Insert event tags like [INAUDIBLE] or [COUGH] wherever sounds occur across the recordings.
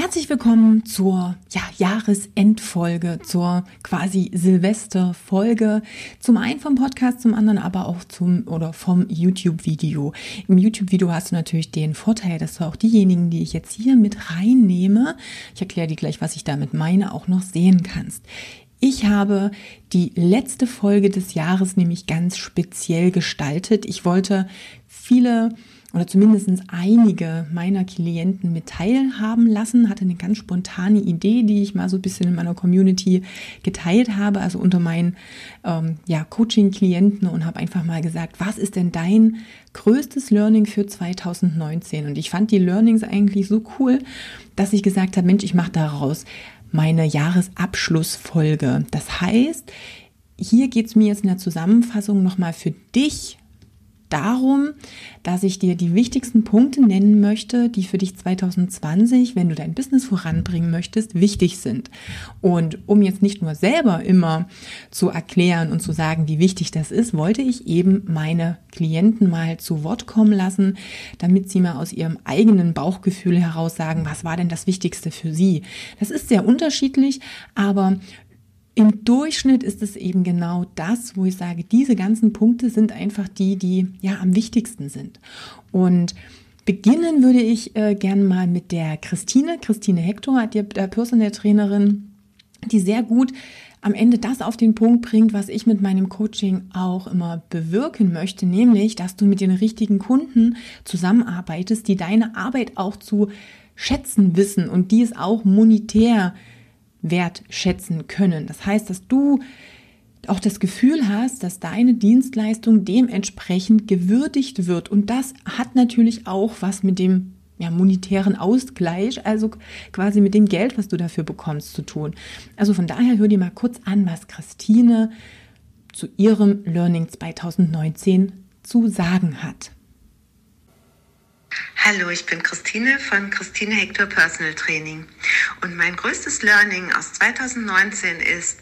Herzlich willkommen zur ja, Jahresendfolge, zur quasi Silvesterfolge. Zum einen vom Podcast, zum anderen aber auch zum oder vom YouTube-Video. Im YouTube-Video hast du natürlich den Vorteil, dass du auch diejenigen, die ich jetzt hier mit reinnehme, ich erkläre dir gleich, was ich damit meine, auch noch sehen kannst. Ich habe die letzte Folge des Jahres nämlich ganz speziell gestaltet. Ich wollte viele oder zumindest einige meiner Klienten mit teilhaben lassen, hatte eine ganz spontane Idee, die ich mal so ein bisschen in meiner Community geteilt habe, also unter meinen ähm, ja, Coaching-Klienten und habe einfach mal gesagt, was ist denn dein größtes Learning für 2019? Und ich fand die Learnings eigentlich so cool, dass ich gesagt habe, Mensch, ich mache daraus meine Jahresabschlussfolge. Das heißt, hier geht es mir jetzt in der Zusammenfassung nochmal für dich darum, dass ich dir die wichtigsten Punkte nennen möchte, die für dich 2020, wenn du dein Business voranbringen möchtest, wichtig sind. Und um jetzt nicht nur selber immer zu erklären und zu sagen, wie wichtig das ist, wollte ich eben meine Klienten mal zu Wort kommen lassen, damit sie mal aus ihrem eigenen Bauchgefühl heraus sagen, was war denn das Wichtigste für sie. Das ist sehr unterschiedlich, aber im Durchschnitt ist es eben genau das, wo ich sage, diese ganzen Punkte sind einfach die, die ja am wichtigsten sind. Und beginnen würde ich äh, gern mal mit der Christine. Christine Hector, die der Personal Trainerin, die sehr gut am Ende das auf den Punkt bringt, was ich mit meinem Coaching auch immer bewirken möchte, nämlich, dass du mit den richtigen Kunden zusammenarbeitest, die deine Arbeit auch zu schätzen wissen und die es auch monetär wertschätzen können. Das heißt, dass du auch das Gefühl hast, dass deine Dienstleistung dementsprechend gewürdigt wird. Und das hat natürlich auch was mit dem ja, monetären Ausgleich, also quasi mit dem Geld, was du dafür bekommst, zu tun. Also von daher hör dir mal kurz an, was Christine zu ihrem Learning 2019 zu sagen hat. Hallo, ich bin Christine von Christine Hector Personal Training. Und mein größtes Learning aus 2019 ist,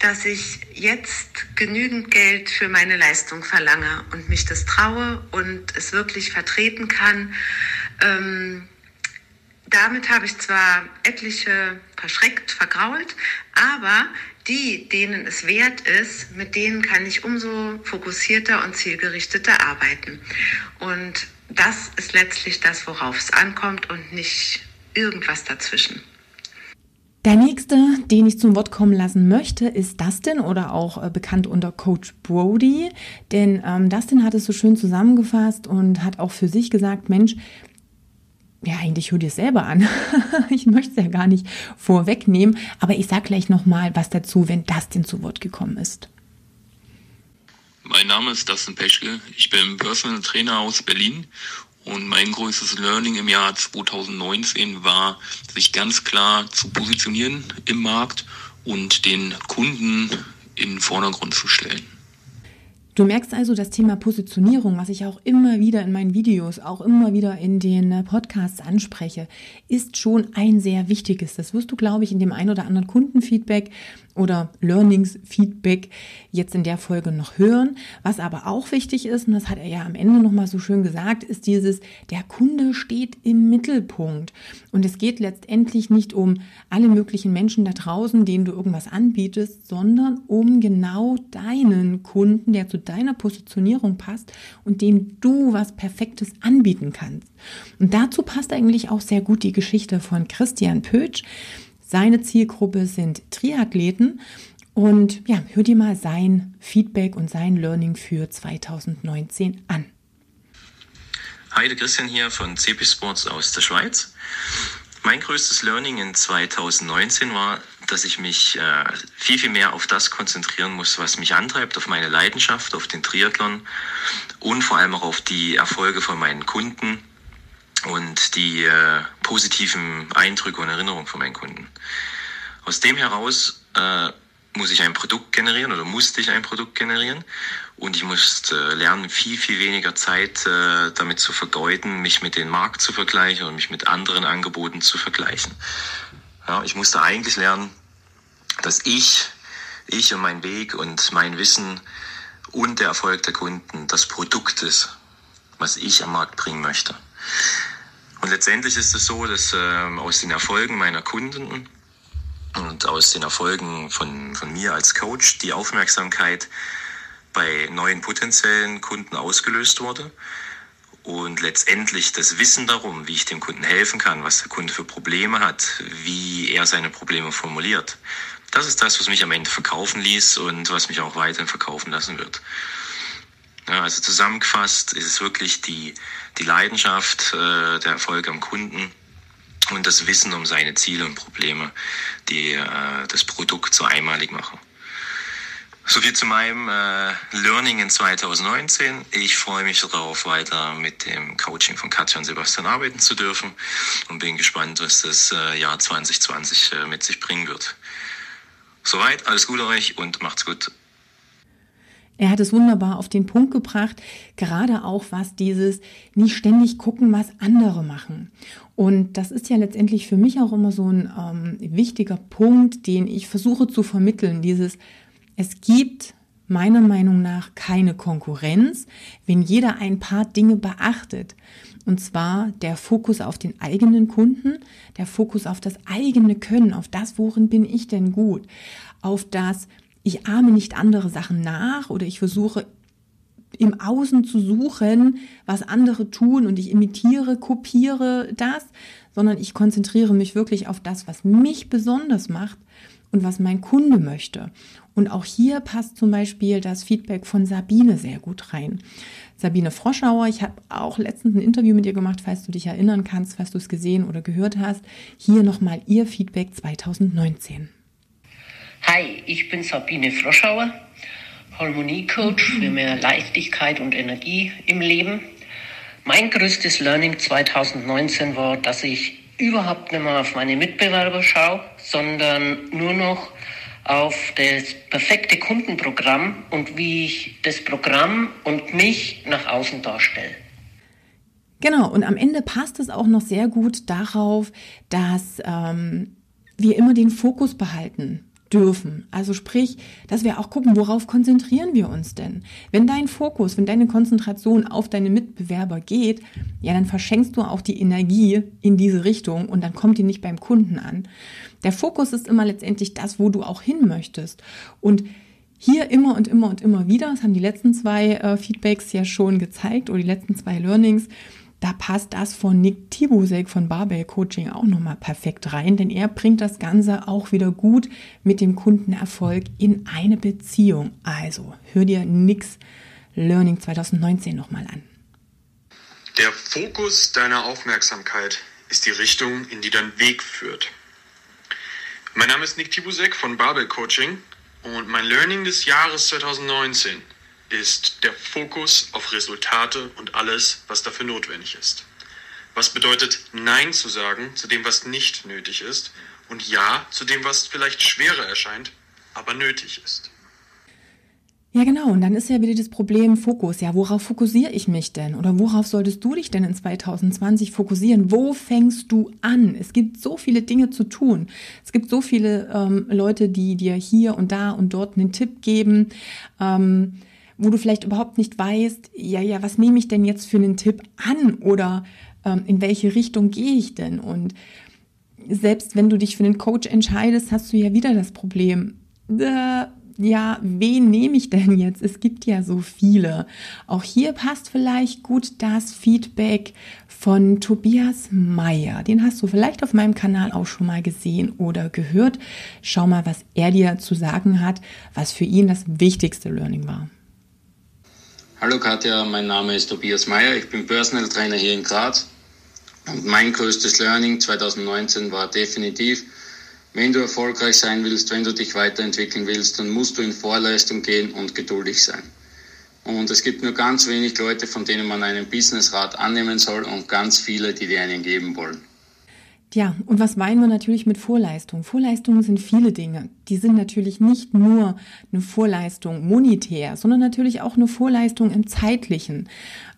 dass ich jetzt genügend Geld für meine Leistung verlange und mich das traue und es wirklich vertreten kann. Ähm, damit habe ich zwar etliche verschreckt, vergrault, aber die, denen es wert ist, mit denen kann ich umso fokussierter und zielgerichteter arbeiten. Und das ist letztlich das, worauf es ankommt und nicht irgendwas dazwischen. Der nächste, den ich zum Wort kommen lassen möchte, ist Dustin oder auch äh, bekannt unter Coach Brody. Denn ähm, Dustin hat es so schön zusammengefasst und hat auch für sich gesagt, Mensch, ja, eigentlich hör dir selber an. [LAUGHS] ich möchte es ja gar nicht vorwegnehmen, aber ich sage gleich nochmal was dazu, wenn Dustin zu Wort gekommen ist. Mein Name ist Dustin Peschke. Ich bin Personal Trainer aus Berlin und mein größtes Learning im Jahr 2019 war, sich ganz klar zu positionieren im Markt und den Kunden in den Vordergrund zu stellen. Du merkst also das Thema Positionierung, was ich auch immer wieder in meinen Videos, auch immer wieder in den äh, Podcasts anspreche, ist schon ein sehr wichtiges. Das wirst du, glaube ich, in dem ein oder anderen Kundenfeedback oder Learnings-Feedback jetzt in der Folge noch hören. Was aber auch wichtig ist, und das hat er ja am Ende nochmal so schön gesagt, ist dieses, der Kunde steht im Mittelpunkt. Und es geht letztendlich nicht um alle möglichen Menschen da draußen, denen du irgendwas anbietest, sondern um genau deinen Kunden, der zu deiner Positionierung passt und dem du was Perfektes anbieten kannst. Und dazu passt eigentlich auch sehr gut die Geschichte von Christian Pötsch. Seine Zielgruppe sind Triathleten und ja, hör dir mal sein Feedback und sein Learning für 2019 an. Hi, der Christian hier von CP Sports aus der Schweiz. Mein größtes Learning in 2019 war, dass ich mich äh, viel, viel mehr auf das konzentrieren muss, was mich antreibt, auf meine Leidenschaft, auf den Triathlon und vor allem auch auf die Erfolge von meinen Kunden und die äh, positiven Eindrücke und Erinnerungen von meinen Kunden. Aus dem heraus äh, muss ich ein Produkt generieren oder musste ich ein Produkt generieren. Und ich musste äh, lernen, viel, viel weniger Zeit äh, damit zu vergeuden, mich mit dem Markt zu vergleichen und mich mit anderen Angeboten zu vergleichen. Ja, ich musste eigentlich lernen, dass ich, ich und mein Weg und mein Wissen und der Erfolg der Kunden das Produkt ist, was ich am Markt bringen möchte. Und letztendlich ist es so, dass äh, aus den Erfolgen meiner Kunden und aus den Erfolgen von, von mir als Coach die Aufmerksamkeit bei neuen potenziellen Kunden ausgelöst wurde und letztendlich das Wissen darum, wie ich dem Kunden helfen kann, was der Kunde für Probleme hat, wie er seine Probleme formuliert. Das ist das, was mich am Ende verkaufen ließ und was mich auch weiterhin verkaufen lassen wird. Ja, also zusammengefasst ist es wirklich die, die Leidenschaft, äh, der Erfolg am Kunden und das Wissen um seine Ziele und Probleme, die äh, das Produkt so einmalig machen. Soviel zu meinem äh, Learning in 2019. Ich freue mich darauf, weiter mit dem Coaching von Katja und Sebastian arbeiten zu dürfen und bin gespannt, was das äh, Jahr 2020 äh, mit sich bringen wird. Soweit, alles Gute euch und macht's gut. Er hat es wunderbar auf den Punkt gebracht, gerade auch was dieses nicht ständig gucken, was andere machen. Und das ist ja letztendlich für mich auch immer so ein ähm, wichtiger Punkt, den ich versuche zu vermitteln. Dieses, es gibt meiner Meinung nach keine Konkurrenz, wenn jeder ein paar Dinge beachtet. Und zwar der Fokus auf den eigenen Kunden, der Fokus auf das eigene Können, auf das, worin bin ich denn gut, auf das, ich ahme nicht andere Sachen nach oder ich versuche im Außen zu suchen, was andere tun und ich imitiere, kopiere das, sondern ich konzentriere mich wirklich auf das, was mich besonders macht und was mein Kunde möchte. Und auch hier passt zum Beispiel das Feedback von Sabine sehr gut rein. Sabine Froschauer, ich habe auch letztens ein Interview mit ihr gemacht, falls du dich erinnern kannst, falls du es gesehen oder gehört hast. Hier nochmal ihr Feedback 2019. Hi, ich bin Sabine Froschauer, Harmoniecoach für [LAUGHS] mehr Leichtigkeit und Energie im Leben. Mein größtes Learning 2019 war, dass ich überhaupt nicht mehr auf meine Mitbewerber schaue, sondern nur noch auf das perfekte Kundenprogramm und wie ich das Programm und mich nach außen darstelle. Genau, und am Ende passt es auch noch sehr gut darauf, dass ähm, wir immer den Fokus behalten dürfen. Also sprich, dass wir auch gucken, worauf konzentrieren wir uns denn? Wenn dein Fokus, wenn deine Konzentration auf deine Mitbewerber geht, ja, dann verschenkst du auch die Energie in diese Richtung und dann kommt die nicht beim Kunden an. Der Fokus ist immer letztendlich das, wo du auch hin möchtest. Und hier immer und immer und immer wieder, das haben die letzten zwei äh, Feedbacks ja schon gezeigt oder die letzten zwei Learnings, da passt das von Nick Tibusek von Barbell Coaching auch nochmal perfekt rein, denn er bringt das Ganze auch wieder gut mit dem Kundenerfolg in eine Beziehung. Also hör dir Nicks Learning 2019 nochmal an. Der Fokus deiner Aufmerksamkeit ist die Richtung, in die dein Weg führt. Mein Name ist Nick Tibusek von Barbell Coaching und mein Learning des Jahres 2019 ist der Fokus auf Resultate und alles, was dafür notwendig ist. Was bedeutet Nein zu sagen zu dem, was nicht nötig ist und Ja zu dem, was vielleicht schwerer erscheint, aber nötig ist. Ja, genau. Und dann ist ja wieder das Problem Fokus. Ja, worauf fokussiere ich mich denn? Oder worauf solltest du dich denn in 2020 fokussieren? Wo fängst du an? Es gibt so viele Dinge zu tun. Es gibt so viele ähm, Leute, die dir hier und da und dort einen Tipp geben. Ähm, wo du vielleicht überhaupt nicht weißt, ja, ja, was nehme ich denn jetzt für einen Tipp an oder ähm, in welche Richtung gehe ich denn? Und selbst wenn du dich für einen Coach entscheidest, hast du ja wieder das Problem, äh, ja, wen nehme ich denn jetzt? Es gibt ja so viele. Auch hier passt vielleicht gut das Feedback von Tobias Meyer. Den hast du vielleicht auf meinem Kanal auch schon mal gesehen oder gehört. Schau mal, was er dir zu sagen hat, was für ihn das wichtigste Learning war. Hallo Katja, mein Name ist Tobias Meyer, ich bin Personal Trainer hier in Graz und mein größtes Learning 2019 war definitiv, wenn du erfolgreich sein willst, wenn du dich weiterentwickeln willst, dann musst du in Vorleistung gehen und geduldig sein. Und es gibt nur ganz wenig Leute, von denen man einen Businessrat annehmen soll und ganz viele, die dir einen geben wollen. Ja, und was meinen wir natürlich mit Vorleistung? Vorleistungen sind viele Dinge. Die sind natürlich nicht nur eine Vorleistung monetär, sondern natürlich auch eine Vorleistung im zeitlichen.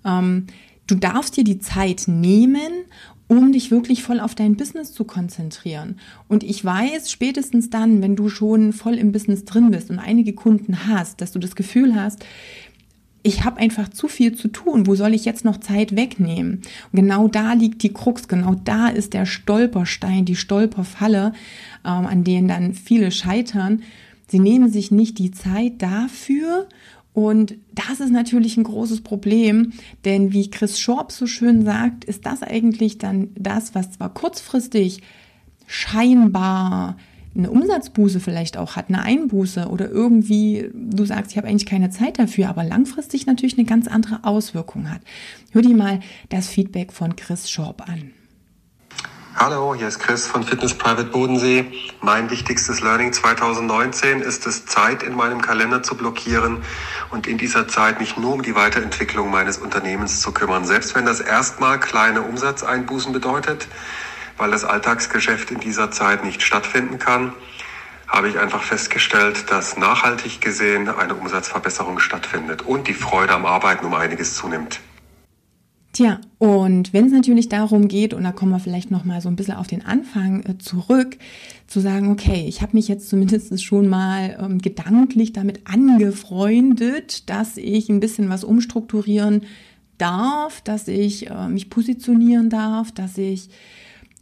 Ähm, du darfst dir die Zeit nehmen, um dich wirklich voll auf dein Business zu konzentrieren. Und ich weiß, spätestens dann, wenn du schon voll im Business drin bist und einige Kunden hast, dass du das Gefühl hast, ich habe einfach zu viel zu tun. Wo soll ich jetzt noch Zeit wegnehmen? Und genau da liegt die Krux, genau da ist der Stolperstein, die Stolperfalle, ähm, an denen dann viele scheitern. Sie nehmen sich nicht die Zeit dafür. Und das ist natürlich ein großes Problem, denn wie Chris Schorb so schön sagt, ist das eigentlich dann das, was zwar kurzfristig scheinbar eine Umsatzbuße vielleicht auch hat, eine Einbuße oder irgendwie du sagst, ich habe eigentlich keine Zeit dafür, aber langfristig natürlich eine ganz andere Auswirkung hat. Hör dir mal das Feedback von Chris Schorb an. Hallo, hier ist Chris von Fitness Private Bodensee. Mein wichtigstes Learning 2019 ist es, Zeit in meinem Kalender zu blockieren und in dieser Zeit mich nur um die Weiterentwicklung meines Unternehmens zu kümmern. Selbst wenn das erstmal kleine Umsatzeinbußen bedeutet, weil das Alltagsgeschäft in dieser Zeit nicht stattfinden kann, habe ich einfach festgestellt, dass nachhaltig gesehen eine Umsatzverbesserung stattfindet und die Freude am Arbeiten um einiges zunimmt. Tja, und wenn es natürlich darum geht, und da kommen wir vielleicht noch mal so ein bisschen auf den Anfang äh, zurück, zu sagen, okay, ich habe mich jetzt zumindest schon mal ähm, gedanklich damit angefreundet, dass ich ein bisschen was umstrukturieren darf, dass ich äh, mich positionieren darf, dass ich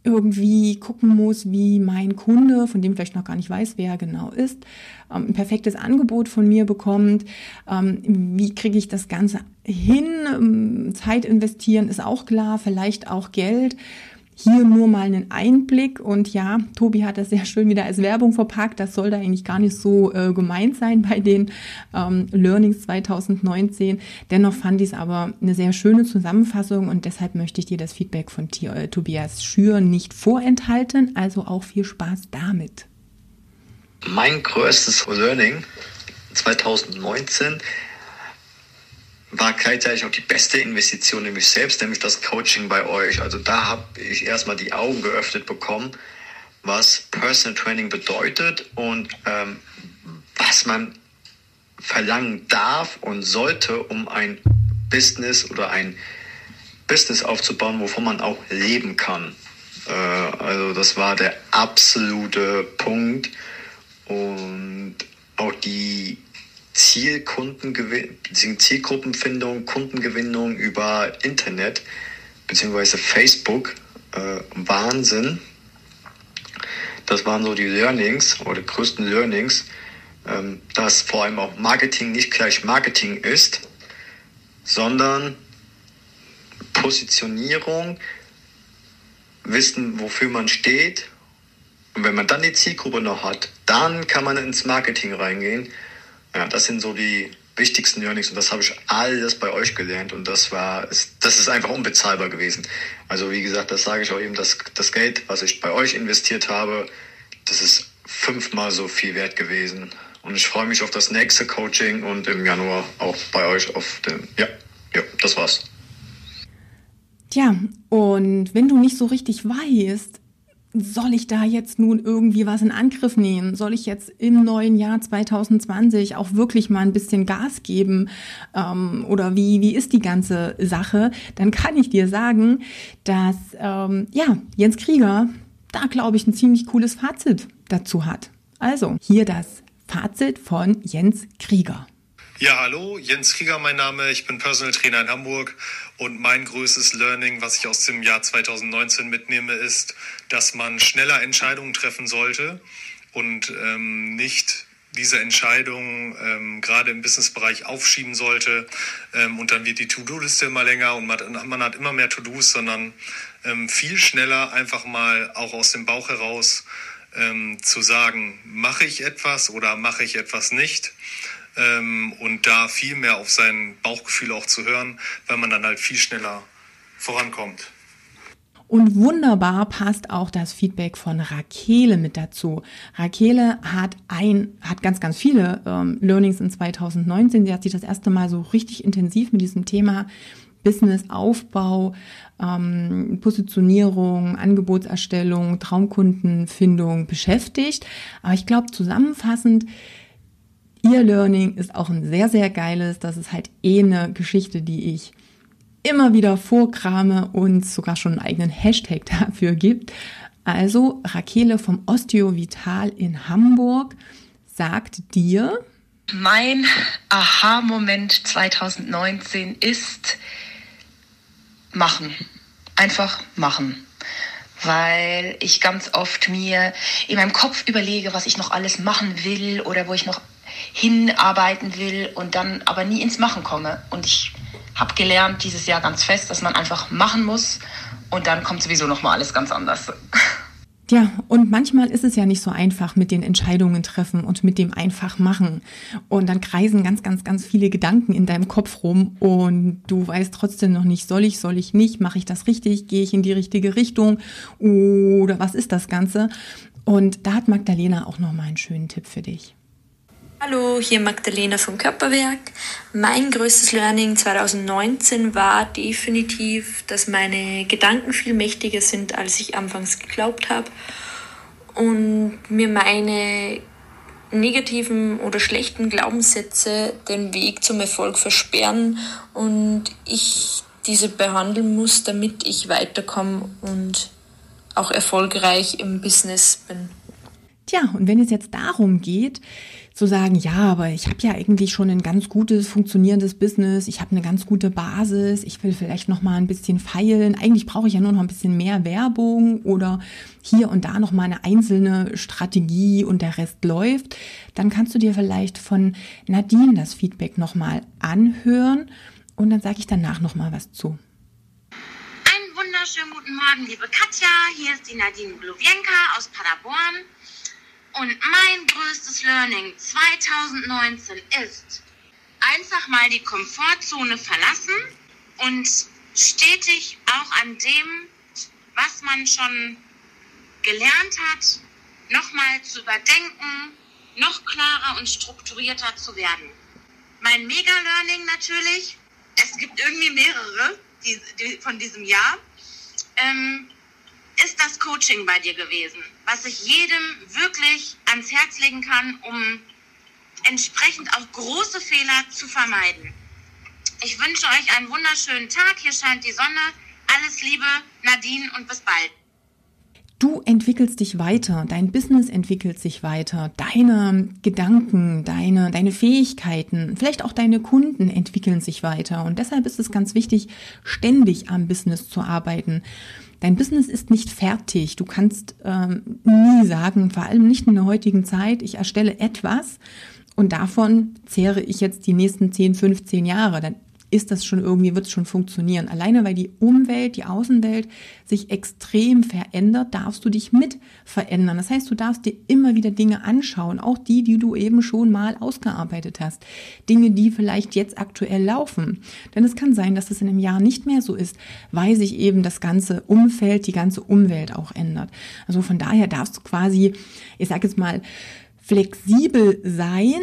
irgendwie gucken muss, wie mein Kunde, von dem vielleicht noch gar nicht weiß, wer er genau ist, ähm, ein perfektes Angebot von mir bekommt. Ähm, wie kriege ich das Ganze hin? Ähm, Zeit investieren ist auch klar, vielleicht auch Geld. Hier nur mal einen Einblick und ja, Tobi hat das sehr schön wieder als Werbung verpackt. Das soll da eigentlich gar nicht so äh, gemeint sein bei den ähm, Learnings 2019. Dennoch fand ich es aber eine sehr schöne Zusammenfassung und deshalb möchte ich dir das Feedback von T äh, Tobias Schür nicht vorenthalten. Also auch viel Spaß damit. Mein größtes Learning 2019 war gleichzeitig auch die beste Investition in mich selbst, nämlich das Coaching bei euch. Also da habe ich erstmal die Augen geöffnet bekommen, was Personal Training bedeutet und ähm, was man verlangen darf und sollte, um ein Business oder ein Business aufzubauen, wovon man auch leben kann. Äh, also das war der absolute Punkt und auch die Zielgruppenfindung, Kundengewinnung über Internet bzw. Facebook. Äh, Wahnsinn. Das waren so die Learnings oder die größten Learnings, ähm, dass vor allem auch Marketing nicht gleich Marketing ist, sondern Positionierung, wissen, wofür man steht. Und wenn man dann die Zielgruppe noch hat, dann kann man ins Marketing reingehen ja, das sind so die wichtigsten Learnings und das habe ich alles bei euch gelernt und das war, das ist einfach unbezahlbar gewesen. Also wie gesagt, das sage ich auch eben, das, das Geld, was ich bei euch investiert habe, das ist fünfmal so viel wert gewesen. Und ich freue mich auf das nächste Coaching und im Januar auch bei euch auf dem, ja, ja, das war's. Tja, und wenn du nicht so richtig weißt, soll ich da jetzt nun irgendwie was in Angriff nehmen? Soll ich jetzt im neuen Jahr 2020 auch wirklich mal ein bisschen Gas geben? Ähm, oder wie, wie ist die ganze Sache? Dann kann ich dir sagen, dass ähm, ja, Jens Krieger da, glaube ich, ein ziemlich cooles Fazit dazu hat. Also, hier das Fazit von Jens Krieger. Ja, hallo, Jens Krieger mein Name. Ich bin Personal Trainer in Hamburg und mein größtes Learning, was ich aus dem Jahr 2019 mitnehme, ist, dass man schneller Entscheidungen treffen sollte und ähm, nicht diese Entscheidung ähm, gerade im Businessbereich aufschieben sollte ähm, und dann wird die To-Do-Liste immer länger und man, man, hat immer mehr To-Dos, sondern ähm, viel schneller einfach mal auch aus dem Bauch heraus ähm, zu sagen, mache ich etwas oder mache ich etwas nicht ähm, und da viel mehr auf sein Bauchgefühl auch zu hören, weil man dann halt viel schneller vorankommt. Und wunderbar passt auch das Feedback von Rakele mit dazu. Rakele hat ein, hat ganz, ganz viele ähm, Learnings in 2019. Sie hat sich das erste Mal so richtig intensiv mit diesem Thema Businessaufbau, ähm, Positionierung, Angebotserstellung, Traumkundenfindung beschäftigt. Aber ich glaube, zusammenfassend, Ihr Learning ist auch ein sehr, sehr geiles. Das ist halt eh eine Geschichte, die ich immer wieder vorkrame und sogar schon einen eigenen Hashtag [LAUGHS] dafür gibt. Also Rakele vom Osteovital in Hamburg sagt dir, mein Aha-Moment 2019 ist machen. Einfach machen. Weil ich ganz oft mir in meinem Kopf überlege, was ich noch alles machen will oder wo ich noch hinarbeiten will und dann aber nie ins Machen komme. Und ich habe gelernt dieses Jahr ganz fest, dass man einfach machen muss und dann kommt sowieso noch mal alles ganz anders. Ja, und manchmal ist es ja nicht so einfach mit den Entscheidungen treffen und mit dem einfach machen. Und dann kreisen ganz, ganz, ganz viele Gedanken in deinem Kopf rum und du weißt trotzdem noch nicht, soll ich, soll ich nicht, mache ich das richtig, gehe ich in die richtige Richtung oder was ist das Ganze? Und da hat Magdalena auch noch mal einen schönen Tipp für dich. Hallo, hier Magdalena vom Körperwerk. Mein größtes Learning 2019 war definitiv, dass meine Gedanken viel mächtiger sind, als ich anfangs geglaubt habe und mir meine negativen oder schlechten Glaubenssätze den Weg zum Erfolg versperren und ich diese behandeln muss, damit ich weiterkomme und auch erfolgreich im Business bin. Tja, und wenn es jetzt darum geht, zu sagen, ja, aber ich habe ja eigentlich schon ein ganz gutes funktionierendes Business, ich habe eine ganz gute Basis, ich will vielleicht noch mal ein bisschen feilen, eigentlich brauche ich ja nur noch ein bisschen mehr Werbung oder hier und da noch mal eine einzelne Strategie und der Rest läuft, dann kannst du dir vielleicht von Nadine das Feedback noch mal anhören und dann sage ich danach noch mal was zu. Einen wunderschönen guten Morgen, liebe Katja, hier ist die Nadine Gluwienka aus Paderborn. Und mein größtes Learning 2019 ist, einfach mal die Komfortzone verlassen und stetig auch an dem, was man schon gelernt hat, nochmal zu überdenken, noch klarer und strukturierter zu werden. Mein Mega-Learning natürlich, es gibt irgendwie mehrere die, die, von diesem Jahr. Ähm, ist das Coaching bei dir gewesen, was ich jedem wirklich ans Herz legen kann, um entsprechend auch große Fehler zu vermeiden. Ich wünsche euch einen wunderschönen Tag. Hier scheint die Sonne. Alles Liebe, Nadine und bis bald. Du entwickelst dich weiter, dein Business entwickelt sich weiter, deine Gedanken, deine, deine Fähigkeiten, vielleicht auch deine Kunden entwickeln sich weiter. Und deshalb ist es ganz wichtig, ständig am Business zu arbeiten. Dein Business ist nicht fertig. Du kannst ähm, nie sagen, vor allem nicht in der heutigen Zeit, ich erstelle etwas und davon zehre ich jetzt die nächsten 10, 15 Jahre. Dann ist das schon irgendwie, wird es schon funktionieren. Alleine weil die Umwelt, die Außenwelt sich extrem verändert, darfst du dich mit verändern. Das heißt, du darfst dir immer wieder Dinge anschauen, auch die, die du eben schon mal ausgearbeitet hast. Dinge, die vielleicht jetzt aktuell laufen. Denn es kann sein, dass es in einem Jahr nicht mehr so ist, weil sich eben das ganze Umfeld, die ganze Umwelt auch ändert. Also von daher darfst du quasi, ich sage jetzt mal, flexibel sein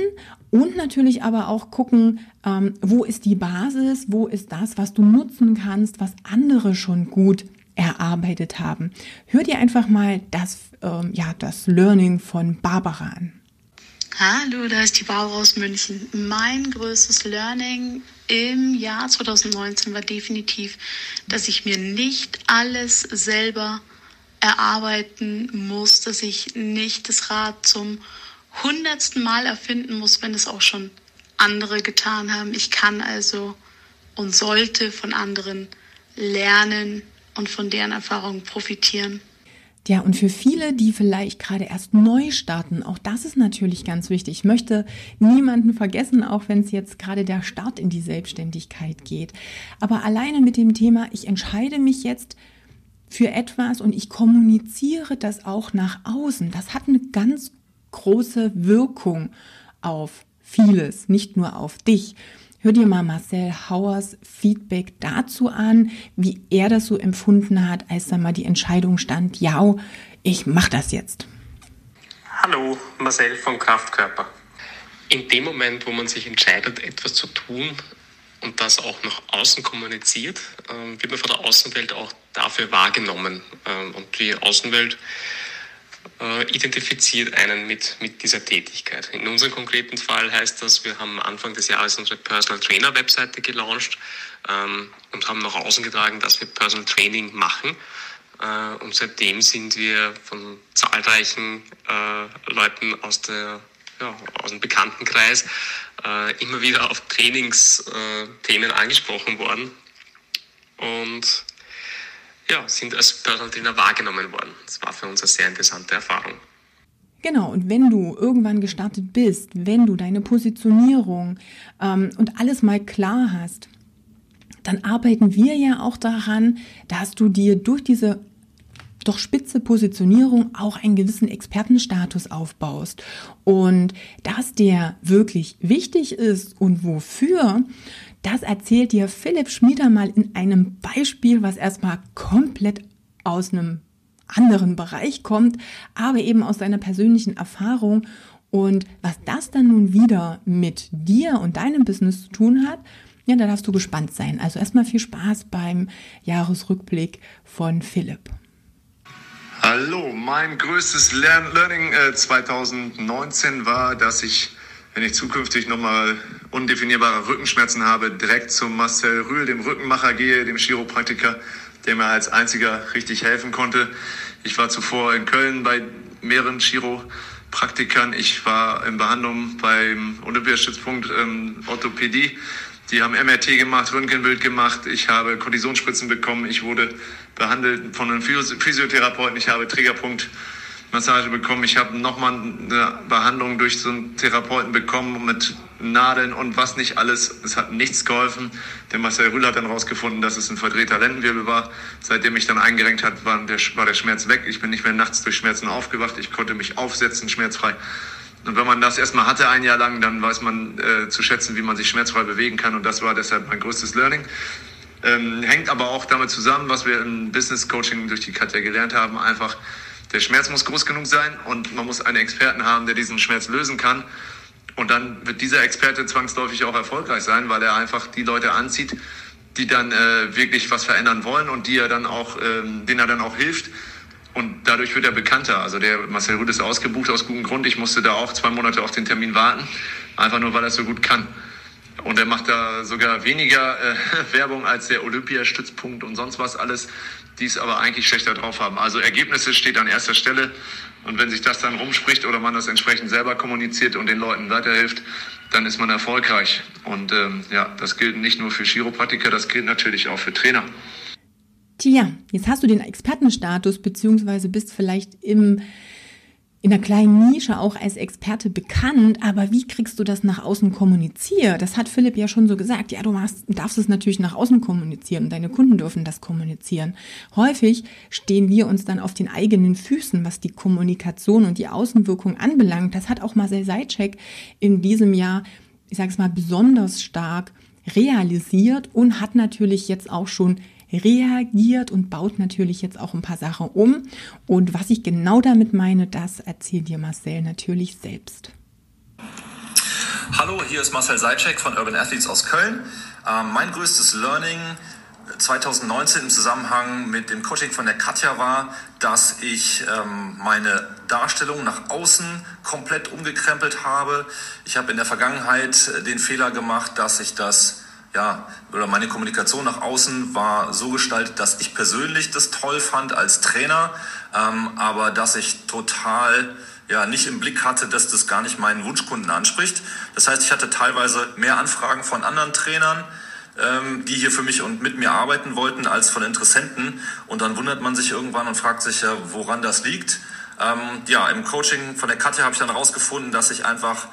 und natürlich aber auch gucken, ähm, wo ist die Basis, wo ist das, was du nutzen kannst, was andere schon gut erarbeitet haben. Hör dir einfach mal das, ähm, ja, das Learning von Barbara an. Hallo, da ist die Barbara aus München. Mein größtes Learning im Jahr 2019 war definitiv, dass ich mir nicht alles selber erarbeiten muss, dass ich nicht das Rad zum hundertsten Mal erfinden muss, wenn es auch schon andere getan haben. Ich kann also und sollte von anderen lernen und von deren Erfahrungen profitieren. Ja, und für viele, die vielleicht gerade erst neu starten, auch das ist natürlich ganz wichtig. Ich möchte niemanden vergessen, auch wenn es jetzt gerade der Start in die Selbstständigkeit geht. Aber alleine mit dem Thema, ich entscheide mich jetzt für etwas und ich kommuniziere das auch nach außen. Das hat eine ganz große Wirkung auf vieles, nicht nur auf dich. Hör dir mal Marcel Hauers Feedback dazu an, wie er das so empfunden hat, als dann mal die Entscheidung stand, ja, ich mach das jetzt. Hallo, Marcel von Kraftkörper. In dem Moment, wo man sich entscheidet, etwas zu tun, und das auch nach außen kommuniziert, äh, wird man von der Außenwelt auch dafür wahrgenommen. Äh, und die Außenwelt identifiziert einen mit, mit dieser Tätigkeit. In unserem konkreten Fall heißt das, wir haben Anfang des Jahres unsere Personal Trainer Webseite gelauncht ähm, und haben nach außen getragen, dass wir Personal Training machen. Äh, und seitdem sind wir von zahlreichen äh, Leuten aus, der, ja, aus dem Bekanntenkreis äh, immer wieder auf Trainingsthemen angesprochen worden. Und ja, sind als Personal Trainer wahrgenommen worden. Das war für uns eine sehr interessante Erfahrung. Genau, und wenn du irgendwann gestartet bist, wenn du deine Positionierung ähm, und alles mal klar hast, dann arbeiten wir ja auch daran, dass du dir durch diese doch spitze Positionierung auch einen gewissen Expertenstatus aufbaust. Und dass der wirklich wichtig ist und wofür, das erzählt dir Philipp Schmieder mal in einem Beispiel, was erstmal komplett aus einem anderen Bereich kommt, aber eben aus seiner persönlichen Erfahrung. Und was das dann nun wieder mit dir und deinem Business zu tun hat, ja, da darfst du gespannt sein. Also erstmal viel Spaß beim Jahresrückblick von Philipp. Hallo, mein größtes Learning 2019 äh, war, dass ich wenn ich zukünftig nochmal undefinierbare Rückenschmerzen habe, direkt zum Marcel Rühl, dem Rückenmacher gehe, dem Chiropraktiker, der mir als einziger richtig helfen konnte. Ich war zuvor in Köln bei mehreren Chiropraktikern. Ich war in Behandlung beim Olympiastützpunkt ähm, Orthopädie. Die haben MRT gemacht, Röntgenbild gemacht. Ich habe Kortisonspritzen bekommen. Ich wurde behandelt von einem Physiotherapeuten. Ich habe Trägerpunkt Massage bekommen. Ich habe nochmal eine Behandlung durch so einen Therapeuten bekommen mit Nadeln und was nicht alles. Es hat nichts geholfen. Der Marcel Rühl hat dann rausgefunden, dass es ein verdrehter Lendenwirbel war. Seitdem ich dann eingerenkt hat, war der, war der Schmerz weg. Ich bin nicht mehr nachts durch Schmerzen aufgewacht. Ich konnte mich aufsetzen, schmerzfrei. Und wenn man das erstmal hatte ein Jahr lang, dann weiß man äh, zu schätzen, wie man sich schmerzfrei bewegen kann. Und das war deshalb mein größtes Learning. Ähm, hängt aber auch damit zusammen, was wir im Business Coaching durch die Katja gelernt haben. Einfach der Schmerz muss groß genug sein und man muss einen Experten haben, der diesen Schmerz lösen kann. Und dann wird dieser Experte zwangsläufig auch erfolgreich sein, weil er einfach die Leute anzieht, die dann äh, wirklich was verändern wollen und die er dann auch, ähm, denen er dann auch hilft. Und dadurch wird er bekannter. Also der Marcel Rüd ist ausgebucht aus gutem Grund. Ich musste da auch zwei Monate auf den Termin warten, einfach nur weil er es so gut kann. Und er macht da sogar weniger äh, [LAUGHS] Werbung als der Olympiastützpunkt und sonst was alles die es aber eigentlich schlechter drauf haben. Also Ergebnisse steht an erster Stelle. Und wenn sich das dann rumspricht oder man das entsprechend selber kommuniziert und den Leuten weiterhilft, dann ist man erfolgreich. Und ähm, ja, das gilt nicht nur für Chiropraktiker, das gilt natürlich auch für Trainer. Tja, jetzt hast du den Expertenstatus beziehungsweise bist vielleicht im in einer kleinen Nische auch als Experte bekannt, aber wie kriegst du das nach außen kommuniziert? Das hat Philipp ja schon so gesagt. Ja, du machst, darfst es natürlich nach außen kommunizieren und deine Kunden dürfen das kommunizieren. Häufig stehen wir uns dann auf den eigenen Füßen, was die Kommunikation und die Außenwirkung anbelangt. Das hat auch Marcel Seitschek in diesem Jahr, ich sage es mal, besonders stark realisiert und hat natürlich jetzt auch schon reagiert und baut natürlich jetzt auch ein paar Sachen um. Und was ich genau damit meine, das erzählt dir Marcel natürlich selbst. Hallo, hier ist Marcel Seitschek von Urban Athletes aus Köln. Ähm, mein größtes Learning 2019 im Zusammenhang mit dem Coaching von der Katja war, dass ich ähm, meine Darstellung nach außen komplett umgekrempelt habe. Ich habe in der Vergangenheit den Fehler gemacht, dass ich das ja, oder meine Kommunikation nach außen war so gestaltet, dass ich persönlich das toll fand als Trainer, ähm, aber dass ich total ja, nicht im Blick hatte, dass das gar nicht meinen Wunschkunden anspricht. Das heißt, ich hatte teilweise mehr Anfragen von anderen Trainern, ähm, die hier für mich und mit mir arbeiten wollten, als von Interessenten. Und dann wundert man sich irgendwann und fragt sich ja, woran das liegt. Ähm, ja, im Coaching von der Katja habe ich dann herausgefunden, dass ich einfach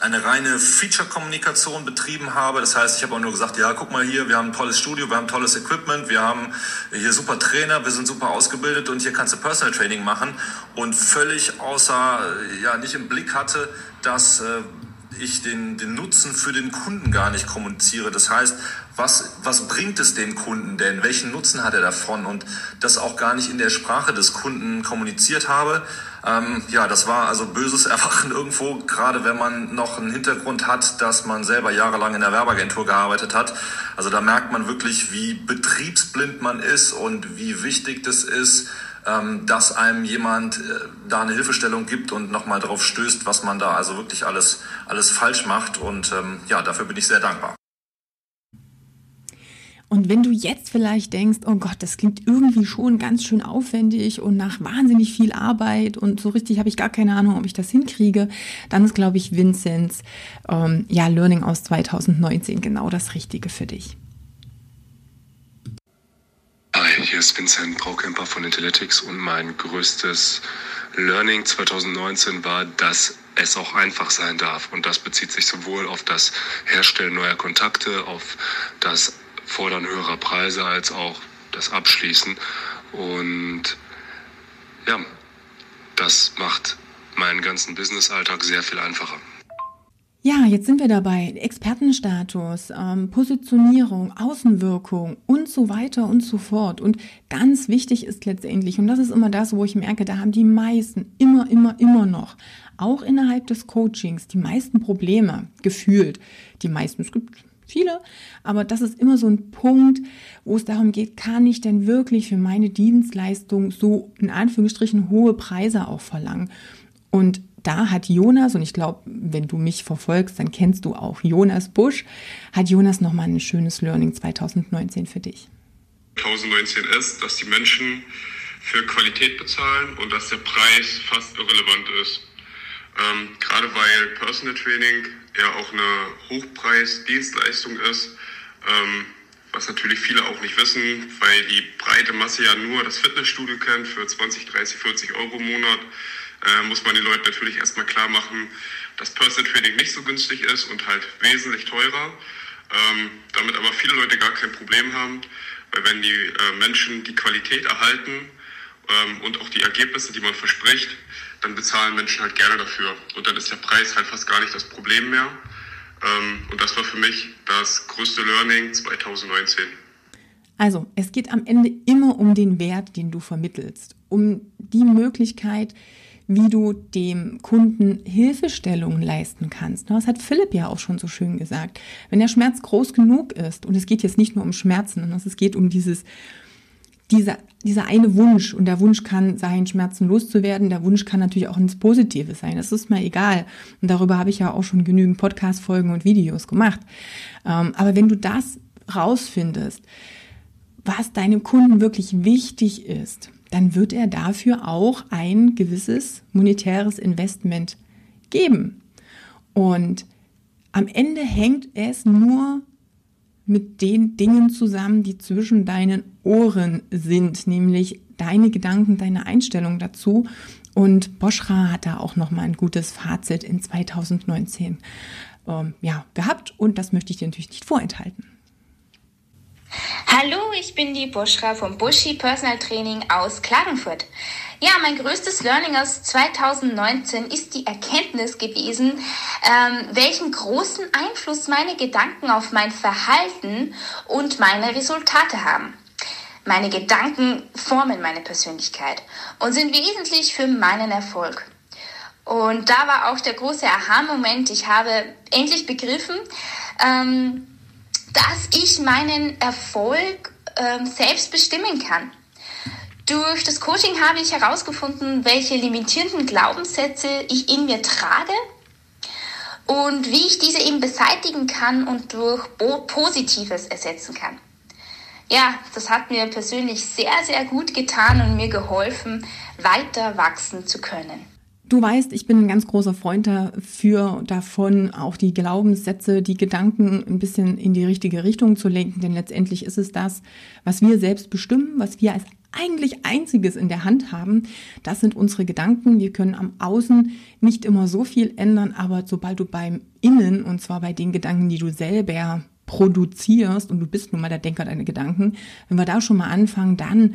eine reine Feature-Kommunikation betrieben habe. Das heißt, ich habe auch nur gesagt, ja, guck mal hier, wir haben ein tolles Studio, wir haben tolles Equipment, wir haben hier super Trainer, wir sind super ausgebildet und hier kannst du Personal Training machen. Und völlig außer, ja, nicht im Blick hatte, dass äh, ich den, den Nutzen für den Kunden gar nicht kommuniziere. Das heißt, was, was bringt es dem Kunden denn? Welchen Nutzen hat er davon? Und das auch gar nicht in der Sprache des Kunden kommuniziert habe. Ähm, ja, das war also böses [LAUGHS] Erwachen irgendwo, gerade wenn man noch einen Hintergrund hat, dass man selber jahrelang in der Werbeagentur gearbeitet hat. Also da merkt man wirklich, wie betriebsblind man ist und wie wichtig das ist, ähm, dass einem jemand äh, da eine Hilfestellung gibt und nochmal darauf stößt, was man da also wirklich alles, alles falsch macht. Und ähm, ja, dafür bin ich sehr dankbar. Und wenn du jetzt vielleicht denkst, oh Gott, das klingt irgendwie schon ganz schön aufwendig und nach wahnsinnig viel Arbeit und so richtig habe ich gar keine Ahnung, ob ich das hinkriege, dann ist, glaube ich, Vinzenz ähm, ja, Learning aus 2019 genau das Richtige für dich. Hi, hier ist Vincent Braukemper von Intellectics und mein größtes Learning 2019 war, dass es auch einfach sein darf. Und das bezieht sich sowohl auf das Herstellen neuer Kontakte, auf das Fordern höherer Preise als auch das Abschließen. Und ja, das macht meinen ganzen Business-Alltag sehr viel einfacher. Ja, jetzt sind wir dabei. Expertenstatus, ähm, Positionierung, Außenwirkung und so weiter und so fort. Und ganz wichtig ist letztendlich, und das ist immer das, wo ich merke, da haben die meisten immer, immer, immer noch, auch innerhalb des Coachings, die meisten Probleme gefühlt. Die meisten, es gibt viele, aber das ist immer so ein Punkt, wo es darum geht, kann ich denn wirklich für meine Dienstleistung so in Anführungsstrichen hohe Preise auch verlangen? Und da hat Jonas, und ich glaube, wenn du mich verfolgst, dann kennst du auch Jonas Busch, hat Jonas nochmal ein schönes Learning 2019 für dich. 2019 ist, dass die Menschen für Qualität bezahlen und dass der Preis fast irrelevant ist. Ähm, gerade weil Personal Training ja auch eine Hochpreis-Dienstleistung ist, ähm, was natürlich viele auch nicht wissen, weil die breite Masse ja nur das Fitnessstudio kennt für 20, 30, 40 Euro im Monat, äh, muss man den Leuten natürlich erstmal klar machen, dass Personal Training nicht so günstig ist und halt wesentlich teurer. Ähm, damit aber viele Leute gar kein Problem haben, weil wenn die äh, Menschen die Qualität erhalten ähm, und auch die Ergebnisse, die man verspricht, dann bezahlen Menschen halt gerne dafür. Und dann ist der Preis halt fast gar nicht das Problem mehr. Ähm, und das war für mich das größte Learning 2019. Also, es geht am Ende immer um den Wert, den du vermittelst, um die Möglichkeit, wie du dem Kunden Hilfestellungen leisten kannst. Das hat Philipp ja auch schon so schön gesagt. Wenn der Schmerz groß genug ist, und es geht jetzt nicht nur um Schmerzen, sondern es geht um dieses dieser, dieser eine Wunsch, und der Wunsch kann sein, Schmerzen loszuwerden, der Wunsch kann natürlich auch ins Positive sein, das ist mir egal. Und darüber habe ich ja auch schon genügend Podcast-Folgen und Videos gemacht. Ähm, aber wenn du das rausfindest, was deinem Kunden wirklich wichtig ist, dann wird er dafür auch ein gewisses monetäres Investment geben. Und am Ende hängt es nur mit den Dingen zusammen, die zwischen deinen Ohren sind, nämlich deine Gedanken, deine Einstellung dazu. Und Boschra hat da auch nochmal ein gutes Fazit in 2019 ähm, ja, gehabt und das möchte ich dir natürlich nicht vorenthalten. Hallo, ich bin die Boschra vom Buschi Personal Training aus Klagenfurt. Ja, mein größtes Learning aus 2019 ist die Erkenntnis gewesen, ähm, welchen großen Einfluss meine Gedanken auf mein Verhalten und meine Resultate haben. Meine Gedanken formen meine Persönlichkeit und sind wesentlich für meinen Erfolg. Und da war auch der große Aha-Moment. Ich habe endlich begriffen, ähm, dass ich meinen Erfolg ähm, selbst bestimmen kann. Durch das Coaching habe ich herausgefunden, welche limitierenden Glaubenssätze ich in mir trage und wie ich diese eben beseitigen kann und durch Positives ersetzen kann. Ja, das hat mir persönlich sehr, sehr gut getan und mir geholfen, weiter wachsen zu können. Du weißt, ich bin ein ganz großer Freund dafür, davon auch die Glaubenssätze, die Gedanken ein bisschen in die richtige Richtung zu lenken, denn letztendlich ist es das, was wir selbst bestimmen, was wir als eigentlich einziges in der Hand haben. Das sind unsere Gedanken. Wir können am Außen nicht immer so viel ändern, aber sobald du beim Innen, und zwar bei den Gedanken, die du selber produzierst, und du bist nun mal der Denker deiner Gedanken, wenn wir da schon mal anfangen, dann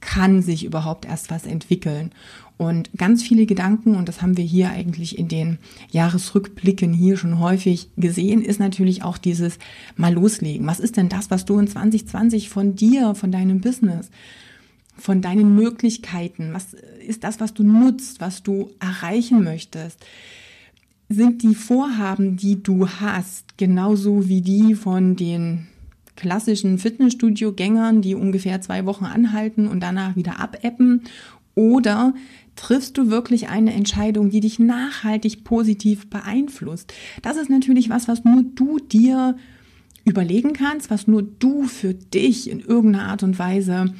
kann sich überhaupt erst was entwickeln. Und ganz viele Gedanken, und das haben wir hier eigentlich in den Jahresrückblicken hier schon häufig gesehen, ist natürlich auch dieses mal loslegen. Was ist denn das, was du in 2020 von dir, von deinem Business, von deinen Möglichkeiten? Was ist das, was du nutzt, was du erreichen möchtest? Sind die Vorhaben, die du hast, genauso wie die von den klassischen Fitnessstudio-Gängern, die ungefähr zwei Wochen anhalten und danach wieder abebben? Oder triffst du wirklich eine Entscheidung, die dich nachhaltig positiv beeinflusst? Das ist natürlich was, was nur du dir überlegen kannst, was nur du für dich in irgendeiner Art und Weise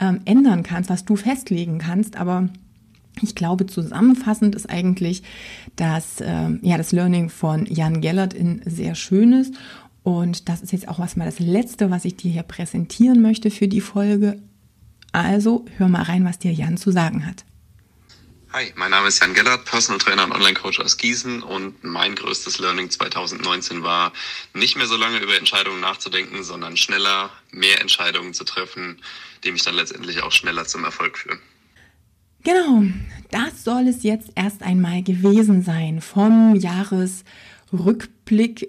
ähm, ändern kannst, was du festlegen kannst. Aber ich glaube, zusammenfassend ist eigentlich, dass äh, ja das Learning von Jan Gellert in sehr schön ist. Und das ist jetzt auch was mal das Letzte, was ich dir hier präsentieren möchte für die Folge. Also hör mal rein, was dir Jan zu sagen hat. Hi, mein Name ist Jan Gellert, Personal Trainer und Online-Coach aus Gießen und mein größtes Learning 2019 war, nicht mehr so lange über Entscheidungen nachzudenken, sondern schneller mehr Entscheidungen zu treffen, die mich dann letztendlich auch schneller zum Erfolg führen. Genau, das soll es jetzt erst einmal gewesen sein vom Jahresrückblick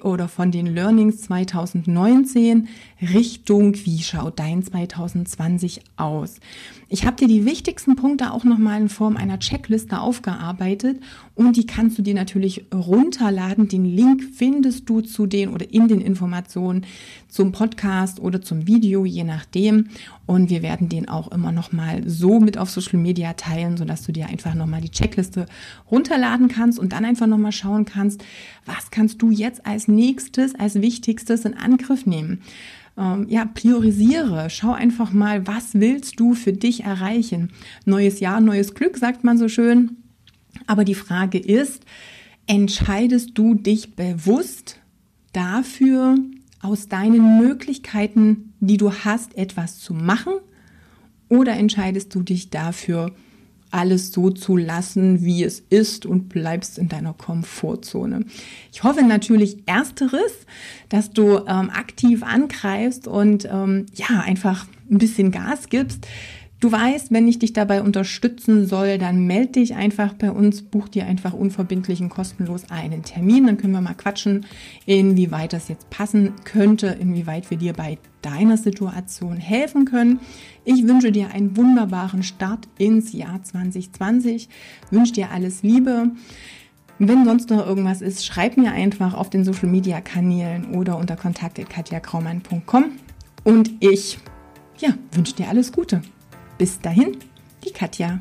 oder von den Learnings 2019 Richtung, wie schaut dein 2020 aus? Ich habe dir die wichtigsten Punkte auch nochmal in Form einer Checkliste aufgearbeitet und die kannst du dir natürlich runterladen. Den Link findest du zu den oder in den Informationen zum Podcast oder zum Video, je nachdem. Und wir werden den auch immer nochmal so mit auf Social Media teilen, sodass du dir einfach nochmal die Checkliste runterladen kannst und dann einfach nochmal schauen kannst, was kannst du jetzt als nächstes, als wichtigstes in Angriff nehmen ähm, ja, priorisiere. Schau einfach mal, was willst du für dich erreichen? Neues Jahr, neues Glück, sagt man so schön. Aber die Frage ist, entscheidest du dich bewusst dafür, aus deinen Möglichkeiten, die du hast, etwas zu machen? Oder entscheidest du dich dafür, alles so zu lassen, wie es ist und bleibst in deiner Komfortzone. Ich hoffe natürlich ersteres, dass du ähm, aktiv angreifst und ähm, ja, einfach ein bisschen Gas gibst. Du weißt, wenn ich dich dabei unterstützen soll, dann melde dich einfach bei uns, buch dir einfach unverbindlich und kostenlos einen Termin. Dann können wir mal quatschen, inwieweit das jetzt passen könnte, inwieweit wir dir bei deiner Situation helfen können. Ich wünsche dir einen wunderbaren Start ins Jahr 2020, wünsche dir alles Liebe. Wenn sonst noch irgendwas ist, schreib mir einfach auf den Social Media Kanälen oder unter kontakt.katjakraumann.com und ich ja, wünsche dir alles Gute. Bis dahin, die Katja.